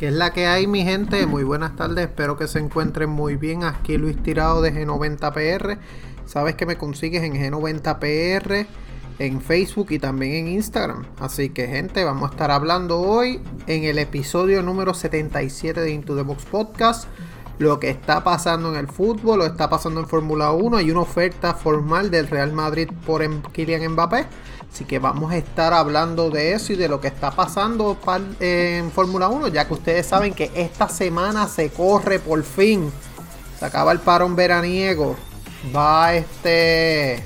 ¿Qué es la que hay, mi gente? Muy buenas tardes, espero que se encuentren muy bien. Aquí Luis Tirado de G90PR. Sabes que me consigues en G90PR, en Facebook y también en Instagram. Así que, gente, vamos a estar hablando hoy en el episodio número 77 de Into the Box Podcast. Lo que está pasando en el fútbol, lo está pasando en Fórmula 1. Hay una oferta formal del Real Madrid por Kylian Mbappé. Así que vamos a estar hablando de eso y de lo que está pasando en Fórmula 1, ya que ustedes saben que esta semana se corre por fin. Se acaba el parón veraniego. Va este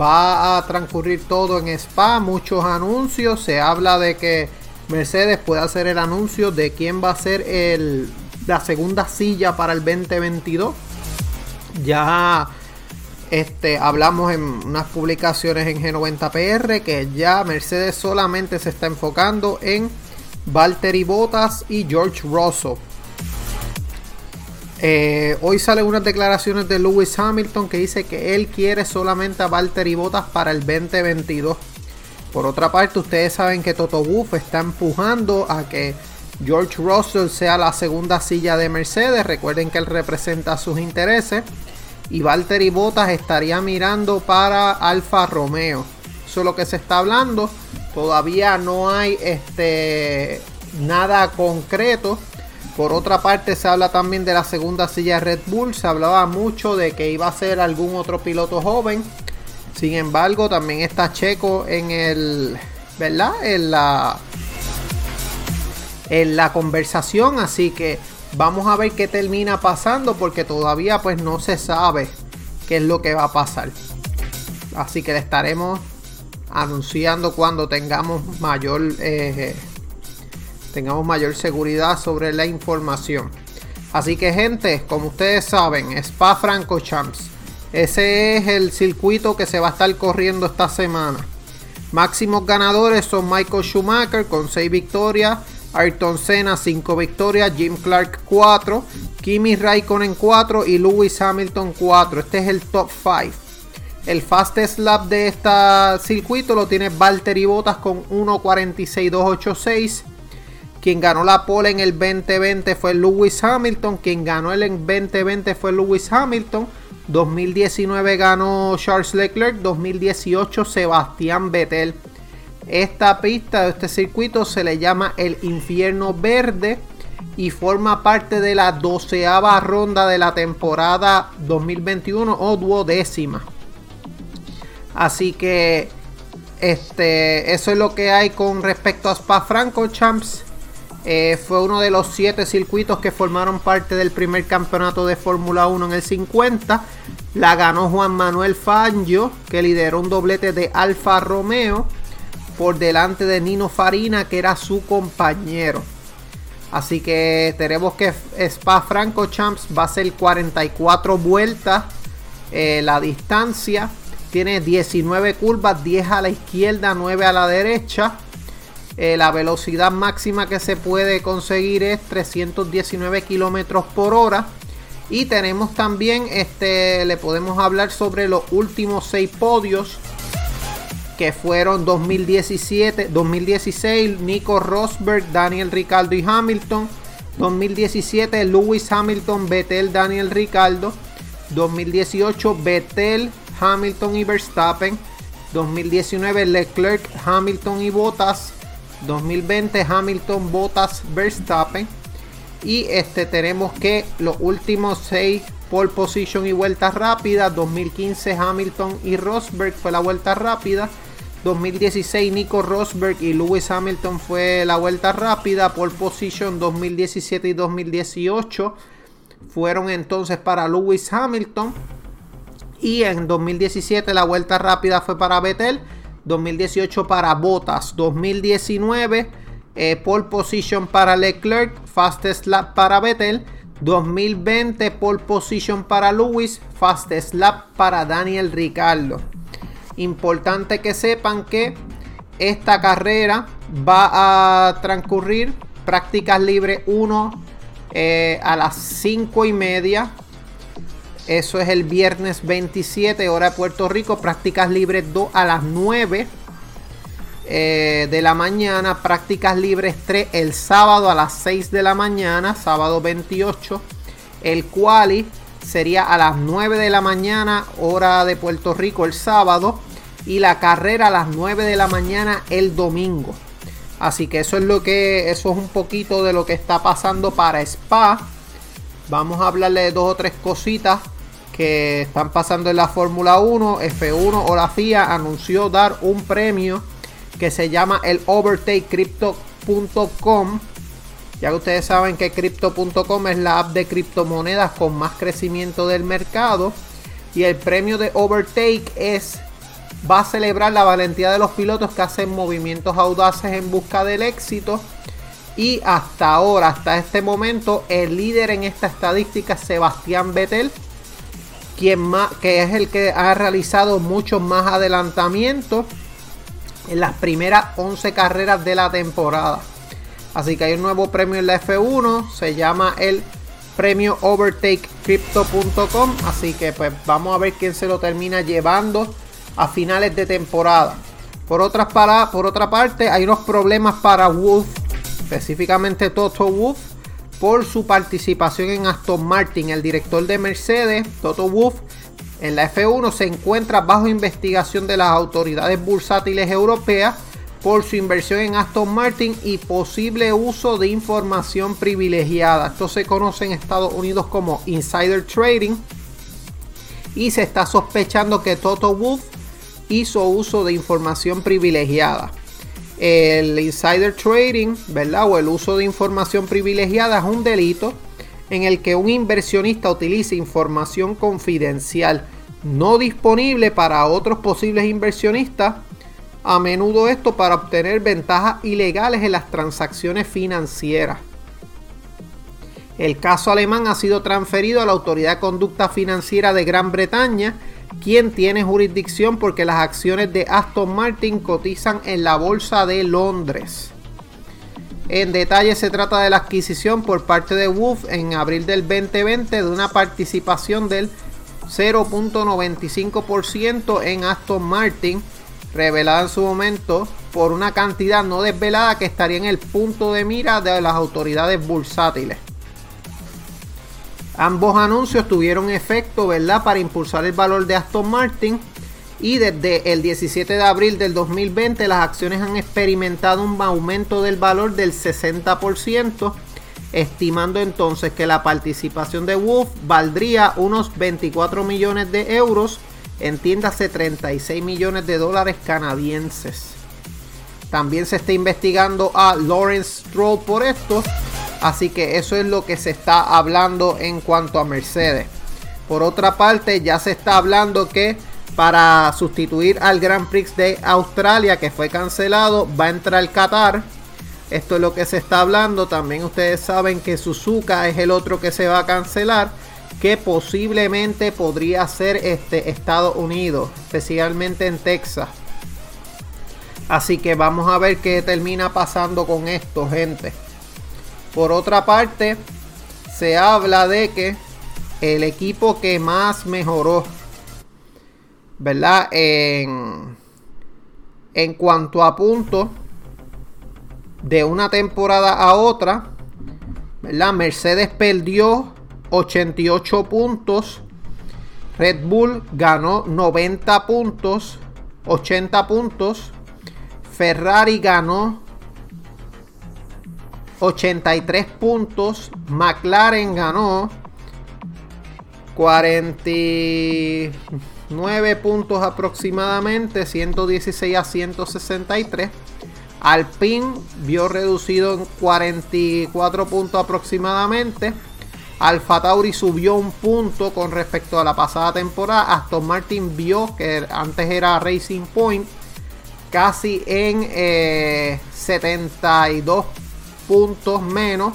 va a transcurrir todo en Spa, muchos anuncios, se habla de que Mercedes puede hacer el anuncio de quién va a ser el, la segunda silla para el 2022. Ya este, hablamos en unas publicaciones en G90PR que ya Mercedes solamente se está enfocando en Valtteri Bottas y George Russell. Eh, hoy salen unas declaraciones de Lewis Hamilton que dice que él quiere solamente a Valtteri Bottas para el 2022. Por otra parte, ustedes saben que Toto Wolff está empujando a que George Russell sea la segunda silla de Mercedes. Recuerden que él representa sus intereses y Valtteri Bottas estaría mirando para Alfa Romeo. Eso es lo que se está hablando. Todavía no hay este, nada concreto. Por otra parte, se habla también de la segunda silla Red Bull. Se hablaba mucho de que iba a ser algún otro piloto joven. Sin embargo, también está Checo en el. ¿Verdad? En la. En la conversación. Así que Vamos a ver qué termina pasando porque todavía pues no se sabe qué es lo que va a pasar. Así que le estaremos anunciando cuando tengamos mayor eh, tengamos mayor seguridad sobre la información. Así que gente, como ustedes saben, Spa Franco Champs. Ese es el circuito que se va a estar corriendo esta semana. Máximos ganadores son Michael Schumacher con 6 victorias, Ayrton Senna 5 victorias, Jim Clark 4, Kimi Raikkonen 4 y Lewis Hamilton 4. Este es el top 5. El fastest lap de este circuito lo tiene Valtteri Bottas con 1.46.286. Quien ganó la pole en el 2020 fue Lewis Hamilton. Quien ganó el 2020 fue Lewis Hamilton. 2019 ganó Charles Leclerc. 2018 Sebastián Vettel. Esta pista este circuito se le llama el infierno verde y forma parte de la doceava ronda de la temporada 2021 o duodécima. Así que este, eso es lo que hay con respecto a Spa Franco Champs. Eh, fue uno de los siete circuitos que formaron parte del primer campeonato de Fórmula 1 en el 50. La ganó Juan Manuel Fangio, que lideró un doblete de Alfa Romeo por delante de Nino Farina, que era su compañero. Así que tenemos que Spa Franco Champs va a ser 44 vueltas eh, la distancia. Tiene 19 curvas, 10 a la izquierda, 9 a la derecha. Eh, la velocidad máxima que se puede conseguir es 319 kilómetros por hora. Y tenemos también, este, le podemos hablar sobre los últimos 6 podios que fueron 2017, 2016 Nico Rosberg, Daniel Ricardo y Hamilton. 2017 Lewis Hamilton, Vettel, Daniel Ricardo. 2018 Vettel, Hamilton y Verstappen. 2019 Leclerc, Hamilton y Bottas. 2020 Hamilton, Bottas, Verstappen. Y este tenemos que los últimos 6 pole position y vueltas rápidas. 2015 Hamilton y Rosberg fue la vuelta rápida. 2016 Nico Rosberg y Lewis Hamilton fue la vuelta rápida. Pole position 2017 y 2018 fueron entonces para Lewis Hamilton. Y en 2017 la vuelta rápida fue para Vettel. 2018 para Bottas. 2019 eh, pole position para Leclerc. Fastest lap para Vettel. 2020 pole position para Lewis, fast slap para Daniel Ricardo. Importante que sepan que esta carrera va a transcurrir prácticas libres 1 eh, a las 5 y media. Eso es el viernes 27 hora de Puerto Rico. Prácticas libres 2 a las 9 eh, de la mañana. Prácticas libres 3 el sábado a las 6 de la mañana. Sábado 28. El quali sería a las 9 de la mañana hora de Puerto Rico el sábado. Y la carrera a las 9 de la mañana el domingo. Así que eso es lo que, eso es un poquito de lo que está pasando para Spa. Vamos a hablarle de dos o tres cositas que están pasando en la Fórmula 1. F1 o la FIA anunció dar un premio que se llama el overtakecrypto.com. Ya que ustedes saben que crypto.com es la app de criptomonedas con más crecimiento del mercado. Y el premio de Overtake es va a celebrar la valentía de los pilotos que hacen movimientos audaces en busca del éxito. Y hasta ahora, hasta este momento, el líder en esta estadística es Sebastián Vettel, quien que es el que ha realizado muchos más adelantamientos en las primeras 11 carreras de la temporada. Así que hay un nuevo premio en la F1, se llama el premio overtakecrypto.com. Así que pues vamos a ver quién se lo termina llevando a finales de temporada. Por, otras para, por otra parte, hay unos problemas para Wolf, específicamente Toto Wolf, por su participación en Aston Martin. El director de Mercedes, Toto Wolf, en la F1 se encuentra bajo investigación de las autoridades bursátiles europeas por su inversión en Aston Martin y posible uso de información privilegiada. Esto se conoce en Estados Unidos como insider trading y se está sospechando que Toto Wolf hizo uso de información privilegiada. El insider trading, ¿verdad? O el uso de información privilegiada es un delito en el que un inversionista utiliza información confidencial no disponible para otros posibles inversionistas. A menudo esto para obtener ventajas ilegales en las transacciones financieras. El caso alemán ha sido transferido a la Autoridad de Conducta Financiera de Gran Bretaña quien tiene jurisdicción porque las acciones de Aston Martin cotizan en la Bolsa de Londres. En detalle se trata de la adquisición por parte de Wolf en abril del 2020 de una participación del 0.95% en Aston Martin, revelada en su momento por una cantidad no desvelada que estaría en el punto de mira de las autoridades bursátiles. Ambos anuncios tuvieron efecto, ¿verdad?, para impulsar el valor de Aston Martin. Y desde el 17 de abril del 2020 las acciones han experimentado un aumento del valor del 60%, estimando entonces que la participación de Wolf valdría unos 24 millones de euros, entiéndase 36 millones de dólares canadienses. También se está investigando a Lawrence Stroll por esto Así que eso es lo que se está hablando en cuanto a Mercedes. Por otra parte, ya se está hablando que para sustituir al Grand Prix de Australia que fue cancelado, va a entrar Qatar. Esto es lo que se está hablando. También ustedes saben que Suzuka es el otro que se va a cancelar. Que posiblemente podría ser este Estados Unidos, especialmente en Texas. Así que vamos a ver qué termina pasando con esto, gente. Por otra parte, se habla de que el equipo que más mejoró, ¿verdad? En, en cuanto a puntos de una temporada a otra, ¿verdad? Mercedes perdió 88 puntos. Red Bull ganó 90 puntos, 80 puntos. Ferrari ganó 83 puntos. McLaren ganó 49 puntos aproximadamente, 116 a 163. Alpine vio reducido en 44 puntos aproximadamente. Alfa Tauri subió un punto con respecto a la pasada temporada. Aston Martin vio que antes era Racing Point casi en 72 eh, puntos menos.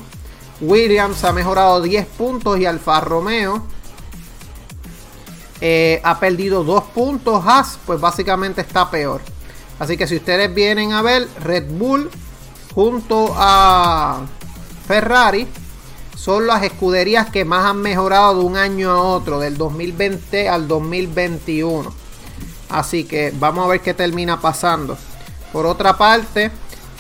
Williams ha mejorado 10 puntos y Alfa Romeo eh, ha perdido 2 puntos. Haas, pues básicamente está peor. Así que si ustedes vienen a ver, Red Bull junto a Ferrari son las escuderías que más han mejorado de un año a otro, del 2020 al 2021. Así que vamos a ver qué termina pasando. Por otra parte,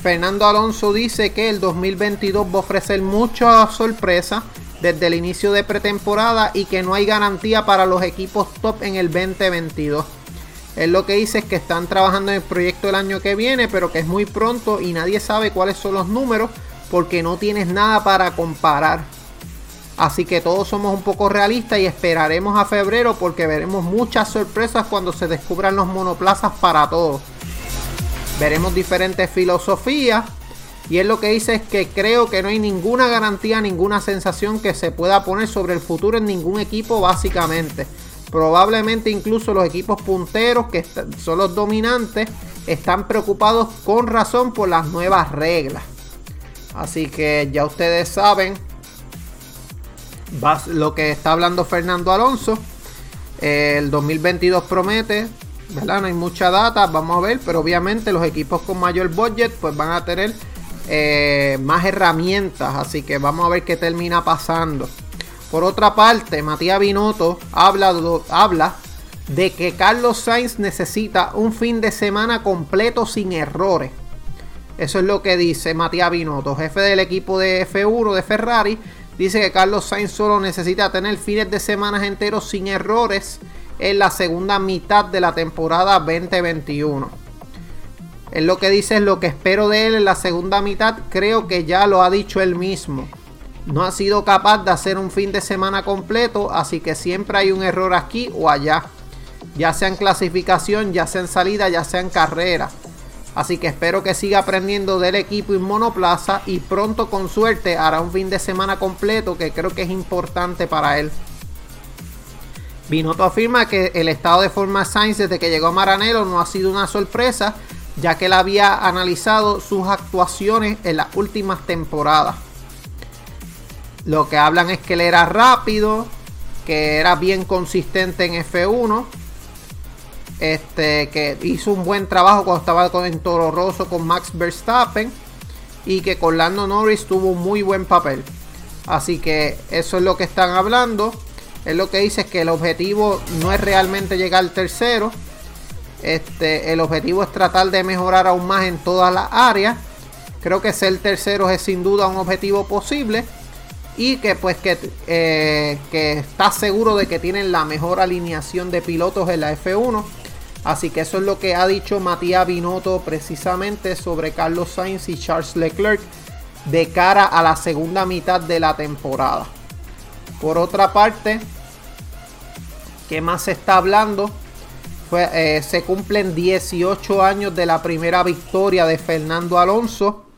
Fernando Alonso dice que el 2022 va a ofrecer muchas sorpresas desde el inicio de pretemporada y que no hay garantía para los equipos top en el 2022. Él lo que dice es que están trabajando en el proyecto el año que viene, pero que es muy pronto y nadie sabe cuáles son los números porque no tienes nada para comparar. Así que todos somos un poco realistas y esperaremos a febrero porque veremos muchas sorpresas cuando se descubran los monoplazas para todos. Veremos diferentes filosofías y él lo que dice es que creo que no hay ninguna garantía, ninguna sensación que se pueda poner sobre el futuro en ningún equipo básicamente. Probablemente incluso los equipos punteros que son los dominantes están preocupados con razón por las nuevas reglas. Así que ya ustedes saben lo que está hablando Fernando Alonso. el 2022 promete, ¿verdad? No hay mucha data, vamos a ver, pero obviamente los equipos con mayor budget pues van a tener eh, más herramientas, así que vamos a ver qué termina pasando. Por otra parte, Matías Binotto habla, habla de que Carlos Sainz necesita un fin de semana completo sin errores. Eso es lo que dice Matías Binotto, jefe del equipo de F1 de Ferrari. Dice que Carlos Sainz solo necesita tener fines de semana enteros sin errores en la segunda mitad de la temporada 2021. Es lo que dice es lo que espero de él en la segunda mitad. Creo que ya lo ha dicho él mismo no ha sido capaz de hacer un fin de semana completo, así que siempre hay un error aquí o allá, ya sea en clasificación, ya sea en salida, ya sea en carrera. Así que espero que siga aprendiendo del equipo en monoplaza y pronto con suerte hará un fin de semana completo que creo que es importante para él. Binotto afirma que el estado de forma Sainz desde que llegó a Maranello no ha sido una sorpresa, ya que él había analizado sus actuaciones en las últimas temporadas. Lo que hablan es que él era rápido, que era bien consistente en F1. Este, que hizo un buen trabajo cuando estaba en Toro Rosso con Max Verstappen. Y que con Lando Norris tuvo un muy buen papel. Así que eso es lo que están hablando. Es lo que dice es que el objetivo no es realmente llegar al tercero. Este, el objetivo es tratar de mejorar aún más en todas las áreas. Creo que ser tercero es sin duda un objetivo posible y que pues eh, que, está seguro de que tienen la mejor alineación de pilotos en la F1. Así que eso es lo que ha dicho Matías Binotto precisamente sobre Carlos Sainz y Charles Leclerc de cara a la segunda mitad de la temporada. Por otra parte, ¿qué más se está hablando? Eh, se cumplen 18 años de la primera victoria de Fernando Alonso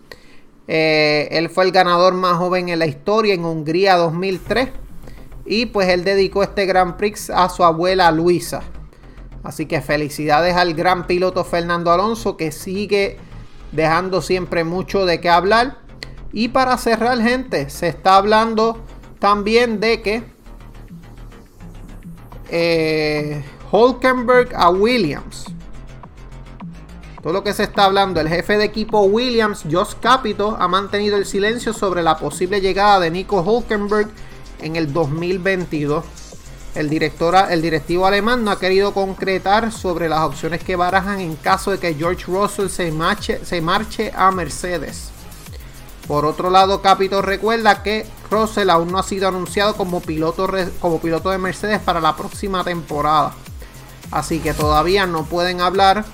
eh, él fue el ganador más joven en la historia en Hungría 2003. Y pues él dedicó este Grand Prix a su abuela Luisa. Así que felicidades al gran piloto Fernando Alonso que sigue dejando siempre mucho de qué hablar. Y para cerrar gente, se está hablando también de que eh, Hulkenberg a Williams. Todo lo que se está hablando, el jefe de equipo Williams, Josh Capito, ha mantenido el silencio sobre la posible llegada de Nico Hulkenberg en el 2022. El, director, el directivo alemán no ha querido concretar sobre las opciones que barajan en caso de que George Russell se marche, se marche a Mercedes. Por otro lado, Capito recuerda que Russell aún no ha sido anunciado como piloto, como piloto de Mercedes para la próxima temporada. Así que todavía no pueden hablar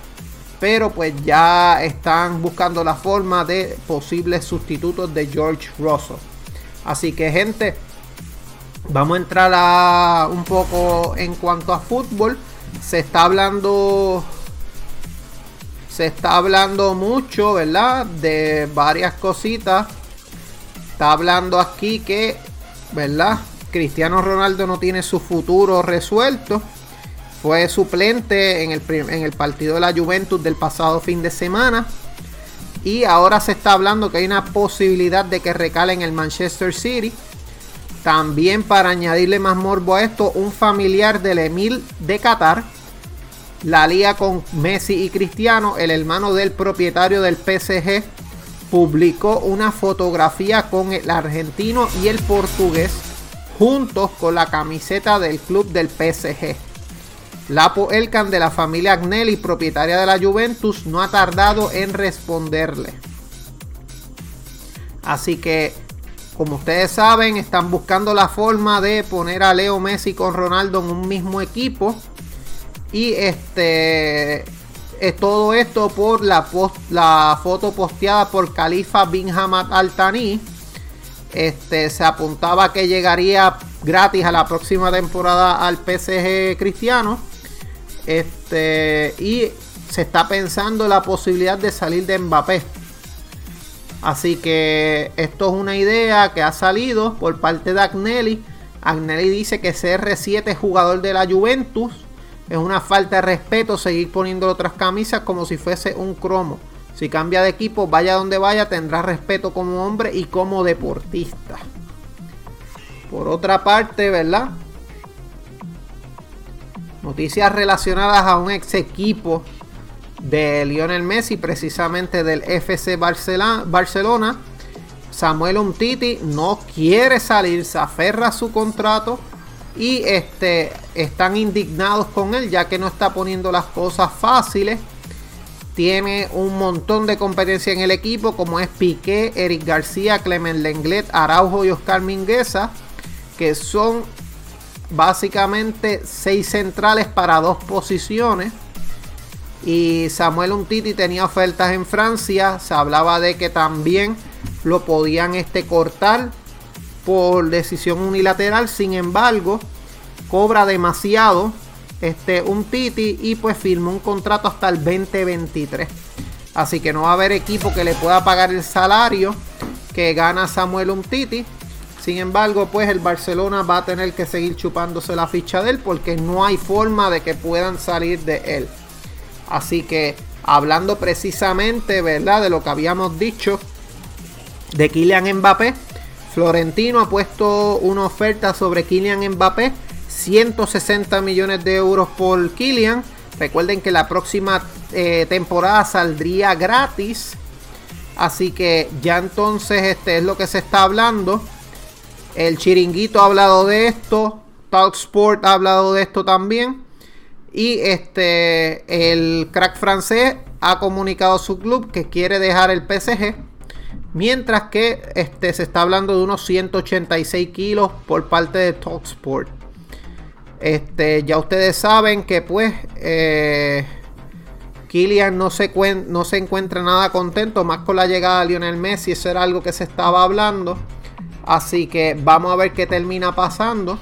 pero pues ya están buscando la forma de posibles sustitutos de George Russell. Así que gente, vamos a entrar a un poco en cuanto a fútbol. Se está hablando se está hablando mucho, ¿verdad? De varias cositas. Está hablando aquí que, ¿verdad? Cristiano Ronaldo no tiene su futuro resuelto. Fue suplente en el, en el partido de la Juventus del pasado fin de semana. Y ahora se está hablando que hay una posibilidad de que recale en el Manchester City. También para añadirle más morbo a esto, un familiar del Emil de Qatar la liga con Messi y Cristiano, el hermano del propietario del PSG, publicó una fotografía con el argentino y el portugués juntos con la camiseta del club del PSG. Lapo Elkan de la familia Agnelli, propietaria de la Juventus, no ha tardado en responderle. Así que, como ustedes saben, están buscando la forma de poner a Leo Messi con Ronaldo en un mismo equipo. Y este es todo esto por la, la foto posteada por Khalifa bin Hamad Al Thani. Este, se apuntaba que llegaría gratis a la próxima temporada al PSG Cristiano. Este, y se está pensando la posibilidad de salir de Mbappé. Así que esto es una idea que ha salido por parte de Agnelli. Agnelli dice que CR7 es jugador de la Juventus es una falta de respeto seguir poniendo otras camisas como si fuese un cromo. Si cambia de equipo, vaya donde vaya, tendrá respeto como hombre y como deportista. Por otra parte, ¿verdad? Noticias relacionadas a un ex equipo de Lionel Messi, precisamente del FC Barcelona. Samuel Umtiti no quiere salir, se aferra a su contrato y este, están indignados con él ya que no está poniendo las cosas fáciles. Tiene un montón de competencia en el equipo como es Piqué, Eric García, Clement Lenglet, Araujo y Oscar Mingueza, que son básicamente seis centrales para dos posiciones. Y Samuel Untiti tenía ofertas en Francia. Se hablaba de que también lo podían este, cortar por decisión unilateral. Sin embargo, cobra demasiado este, un Titi y pues firmó un contrato hasta el 2023. Así que no va a haber equipo que le pueda pagar el salario que gana Samuel Umtiti. Sin embargo, pues el Barcelona va a tener que seguir chupándose la ficha de él porque no hay forma de que puedan salir de él. Así que hablando precisamente, ¿verdad? De lo que habíamos dicho de Kylian Mbappé. Florentino ha puesto una oferta sobre Kylian Mbappé. 160 millones de euros por Kylian. Recuerden que la próxima eh, temporada saldría gratis. Así que ya entonces este es lo que se está hablando. El chiringuito ha hablado de esto. Talksport ha hablado de esto también. Y este el crack francés ha comunicado a su club que quiere dejar el PSG Mientras que este, se está hablando de unos 186 kilos por parte de Talksport. Este, ya ustedes saben que pues eh, Kylian no se, no se encuentra nada contento más con la llegada de Lionel Messi. Eso era algo que se estaba hablando. Así que vamos a ver qué termina pasando.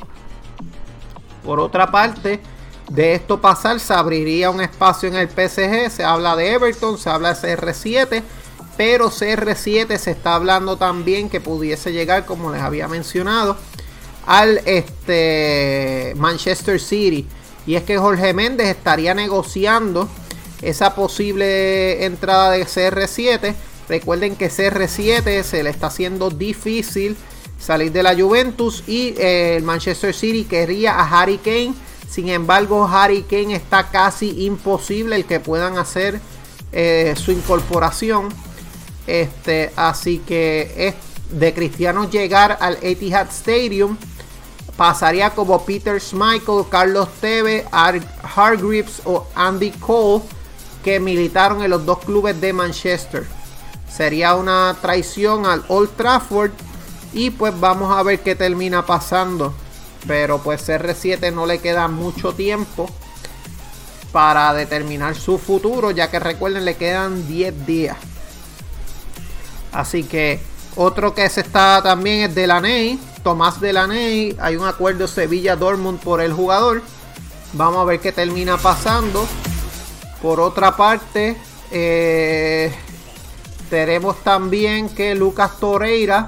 Por otra parte, de esto pasar se abriría un espacio en el PSG. Se habla de Everton, se habla de CR7 pero CR7 se está hablando también que pudiese llegar, como les había mencionado, al este, Manchester City. Y es que Jorge Méndez estaría negociando esa posible entrada de CR7. Recuerden que CR7 se le está haciendo difícil salir de la Juventus y eh, el Manchester City quería a Harry Kane. Sin embargo, Harry Kane está casi imposible el que puedan hacer eh, su incorporación. Este, así que es de Cristiano llegar al Etihad Stadium. Pasaría como Peter Schmeichel, Carlos Teve, Hargreaves o Andy Cole que militaron en los dos clubes de Manchester. Sería una traición al Old Trafford y pues vamos a ver qué termina pasando. Pero pues R7 no le queda mucho tiempo para determinar su futuro, ya que recuerden le quedan 10 días. Así que otro que se está también es Delaney, Tomás Delaney. Hay un acuerdo Sevilla-Dortmund por el jugador. Vamos a ver qué termina pasando. Por otra parte, eh, tenemos también que Lucas Torreira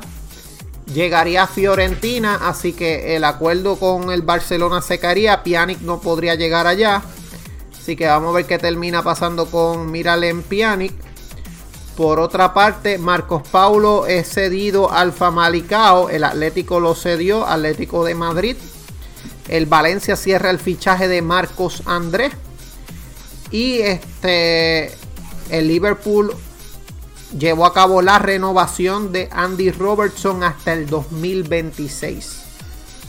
llegaría a Fiorentina, así que el acuerdo con el Barcelona se caería. Pjanic no podría llegar allá. Así que vamos a ver qué termina pasando con Miralem Pjanic. Por otra parte, Marcos Paulo es cedido al Famalicao. El Atlético lo cedió, Atlético de Madrid. El Valencia cierra el fichaje de Marcos Andrés. Y este el Liverpool llevó a cabo la renovación de Andy Robertson hasta el 2026.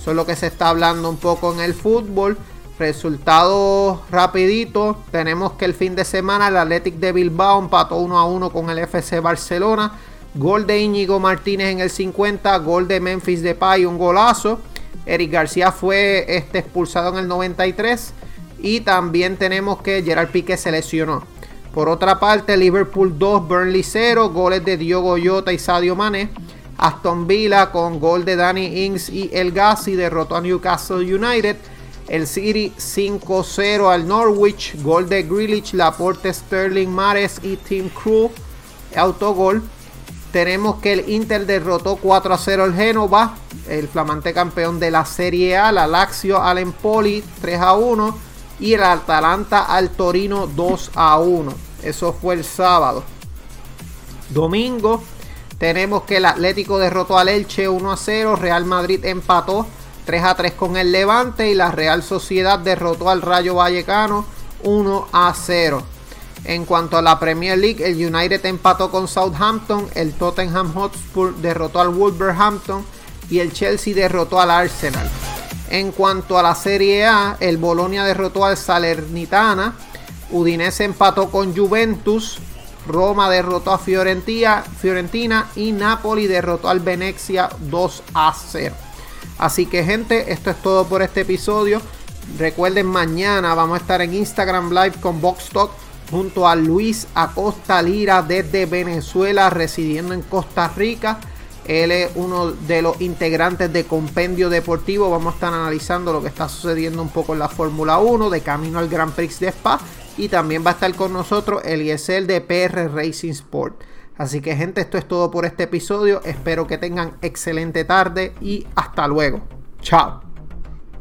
Eso es lo que se está hablando un poco en el fútbol. Resultados rapiditos. Tenemos que el fin de semana el Athletic de Bilbao empató 1 a 1 con el FC Barcelona. Gol de Íñigo Martínez en el 50. Gol de Memphis Depay, un golazo. Eric García fue este, expulsado en el 93. Y también tenemos que Gerard Piqué se lesionó. Por otra parte, Liverpool 2, Burnley 0. Goles de Diogo Jota y Sadio Mane. Aston Villa con gol de Danny Ings y El Gassi derrotó a Newcastle United. El City 5-0 al Norwich. Gol de Grealish, Laporte, Sterling, Mares y Team Crew. Autogol. Tenemos que el Inter derrotó 4 0 al Génova. El flamante campeón de la Serie A. La Lazio al Empoli 3 1. Y el Atalanta al Torino 2 1. Eso fue el sábado. Domingo. Tenemos que el Atlético derrotó al Elche 1 0. Real Madrid empató 3 a 3 con el Levante y la Real Sociedad derrotó al Rayo Vallecano 1 a 0. En cuanto a la Premier League, el United empató con Southampton, el Tottenham Hotspur derrotó al Wolverhampton y el Chelsea derrotó al Arsenal. En cuanto a la Serie A, el Bolonia derrotó al Salernitana, Udinese empató con Juventus, Roma derrotó a Fiorentina, Fiorentina y Napoli derrotó al Venezia 2 a 0. Así que gente, esto es todo por este episodio. Recuerden, mañana vamos a estar en Instagram Live con Box Talk junto a Luis Acosta Lira desde Venezuela, residiendo en Costa Rica. Él es uno de los integrantes de Compendio Deportivo. Vamos a estar analizando lo que está sucediendo un poco en la Fórmula 1, de camino al Grand Prix de Spa. Y también va a estar con nosotros Eliezer de PR Racing Sport. Así que gente, esto es todo por este episodio. Espero que tengan excelente tarde y hasta luego. Chao.